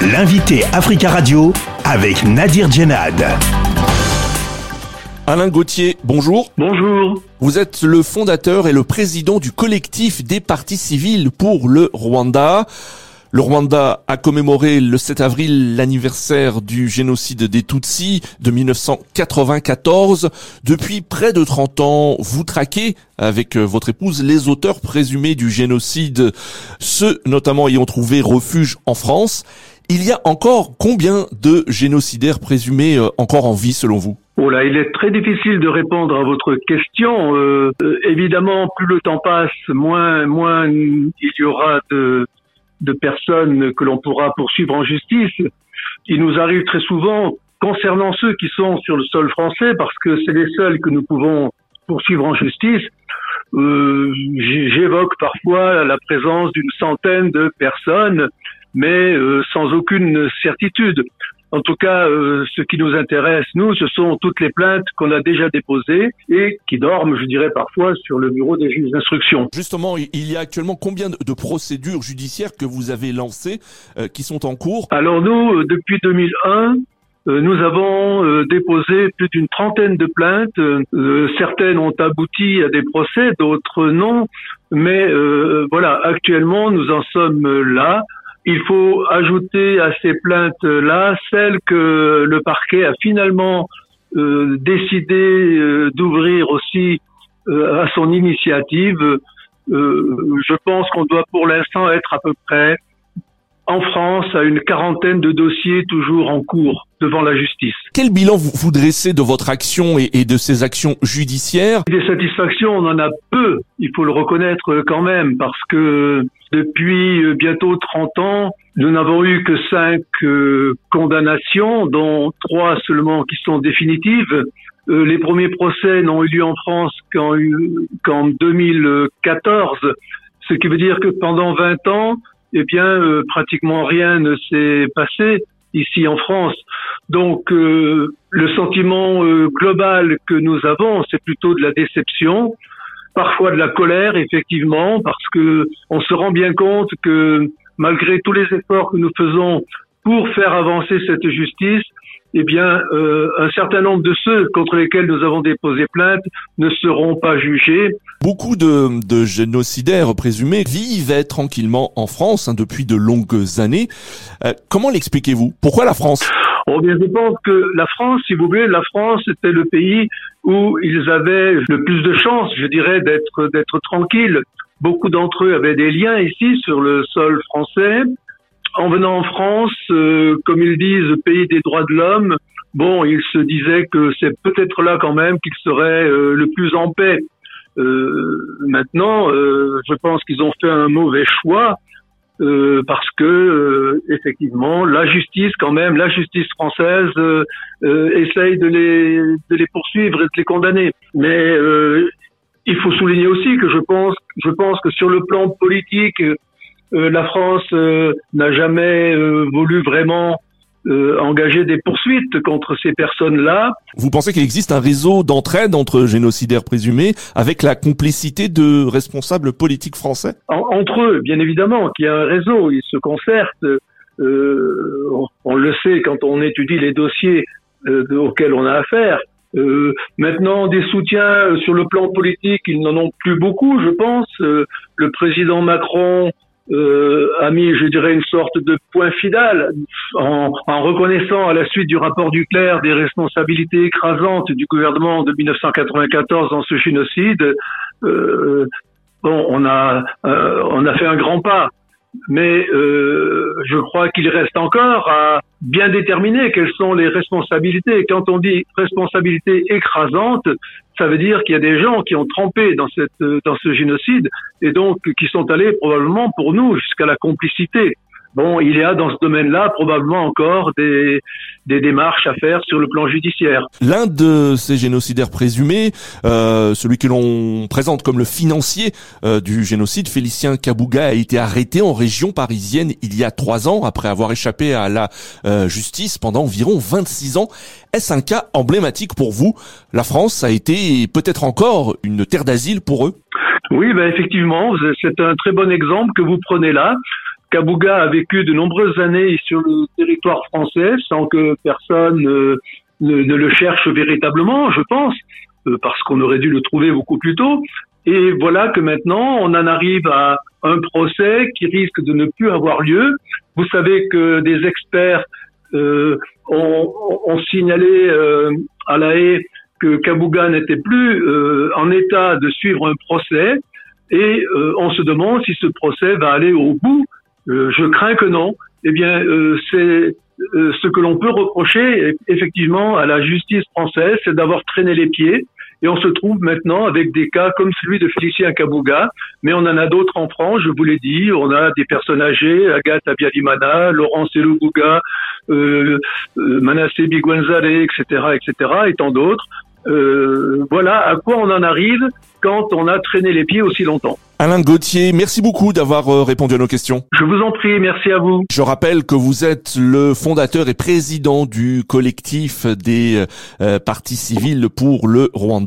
L'invité Africa Radio avec Nadir Djenad. Alain Gauthier, bonjour. Bonjour. Vous êtes le fondateur et le président du collectif des partis civils pour le Rwanda. Le Rwanda a commémoré le 7 avril l'anniversaire du génocide des Tutsis de 1994. Depuis près de 30 ans, vous traquez avec euh, votre épouse les auteurs présumés du génocide, ceux notamment ayant trouvé refuge en France. Il y a encore combien de génocidaires présumés euh, encore en vie selon vous? Oh là, il est très difficile de répondre à votre question. Euh, évidemment, plus le temps passe, moins, moins il y aura de, de personnes que l'on pourra poursuivre en justice. Il nous arrive très souvent, concernant ceux qui sont sur le sol français, parce que c'est les seuls que nous pouvons poursuivre en justice, euh, j'évoque parfois la présence d'une centaine de personnes, mais euh, sans aucune certitude. En tout cas, euh, ce qui nous intéresse, nous, ce sont toutes les plaintes qu'on a déjà déposées et qui dorment, je dirais parfois, sur le bureau des juges d'instruction. Justement, il y a actuellement combien de procédures judiciaires que vous avez lancées euh, qui sont en cours? Alors nous, euh, depuis 2001, nous avons déposé plus d'une trentaine de plaintes. certaines ont abouti à des procès, d'autres non. Mais voilà, actuellement, nous en sommes là. Il faut ajouter à ces plaintes-là celles que le parquet a finalement euh, décidé euh, d'ouvrir aussi euh, à son initiative. je pense qu'on doit pour l'instant être à peu près en France à une quarantaine de dossiers toujours en cours devant la justice. Quel bilan vous, vous dressez de votre action et, et, de ces actions judiciaires? Des satisfactions, on en a peu, il faut le reconnaître quand même, parce que depuis euh, bientôt 30 ans, nous n'avons eu que cinq euh, condamnations, dont trois seulement qui sont définitives. Euh, les premiers procès n'ont eu lieu en France qu'en 2014, ce qui veut dire que pendant 20 ans, eh bien, pratiquement rien ne s'est passé ici en France. Donc, le sentiment global que nous avons, c'est plutôt de la déception parfois de la colère, effectivement, parce que on se rend bien compte que malgré tous les efforts que nous faisons pour faire avancer cette justice, eh bien, euh, un certain nombre de ceux contre lesquels nous avons déposé plainte ne seront pas jugés. Beaucoup de, de génocidaires présumés vivent tranquillement en France hein, depuis de longues années. Euh, comment l'expliquez-vous? Pourquoi la France? Oh bien, je pense que la France, si vous voulez, la France était le pays où ils avaient le plus de chances, je dirais, d'être d'être tranquilles. Beaucoup d'entre eux avaient des liens ici sur le sol français. En venant en France, euh, comme ils disent, pays des droits de l'homme, bon, ils se disaient que c'est peut-être là quand même qu'ils seraient euh, le plus en paix. Euh, maintenant, je pense qu'ils ont fait un mauvais choix euh, parce que euh, effectivement la justice quand même la justice française euh, euh essaye de les de les poursuivre et de les condamner mais il faut souligner aussi que je pense je pense que sur le plan politique la France n'a jamais voulu vraiment euh, engager des poursuites contre ces personnes-là. Vous pensez qu'il existe un réseau d'entraide entre génocidaires présumés avec la complicité de responsables politiques français? Entre eux, bien évidemment, qu'il y a un réseau, ils se concertent. Euh, on, le sait quand on étudie les dossiers euh, auxquels on a affaire. Euh, maintenant, des soutiens sur le plan politique, ils n'en ont plus beaucoup, je pense. le président Macron euh, a mis, je dirais, une sorte de point final en, en, reconnaissant à la suite du rapport du clerc des responsabilités écrasantes du gouvernement de 1994 dans ce génocide. Euh, bon, on a, euh, on a fait un grand pas mais euh, je crois qu'il reste encore à bien déterminer quelles sont les responsabilités. Quand on dit responsabilité écrasante, ça veut dire qu'il y a des gens qui ont trempé dans cette dans ce génocide et donc qui sont allés probablement pour nous jusqu'à la complicité. Bon, il y a dans ce domaine-là probablement encore des, des démarches à faire sur le plan judiciaire. L'un de ces génocidaires présumés, euh, celui que l'on présente comme le financier euh, du génocide, Félicien Kabouga, a été arrêté en région parisienne il y a trois ans après avoir échappé à la euh, justice pendant environ 26 ans. Est-ce un cas emblématique pour vous? La France a été peut-être encore une terre d'asile pour eux? Oui, ben effectivement, c'est un très bon exemple que vous prenez là Kabuga a vécu de nombreuses années sur le territoire français sans que personne ne, le cherche véritablement, je pense, parce qu'on aurait dû le trouver beaucoup plus tôt. Et voilà que maintenant, on en arrive à un procès qui risque de ne plus avoir lieu. Vous savez que des experts euh, ont, signalé euh, à la haie que Kabuga n'était plus euh, en état de suivre un procès et euh, on se demande si ce procès va aller au bout. Euh, je crains que non. Eh bien, c'est ce que l'on peut reprocher effectivement à la justice française, c'est d'avoir traîné les pieds et on se trouve maintenant avec des cas comme celui de Félicien Kabuga, mais on en a d'autres en France, je vous l'ai dit. On a des personnes âgées, Agathe Abiyalimana, Laurent Seloubuga, euh, euh, Manassé Biguanzale, etc., etc., et tant d'autres. Euh, voilà à quoi on en arrive quand on a traîné les pieds aussi longtemps. Alain Gauthier, merci beaucoup d'avoir euh, répondu à nos questions. Je vous en prie, merci à vous. Je rappelle que vous êtes le fondateur et président du collectif des partis civils pour le Rwanda.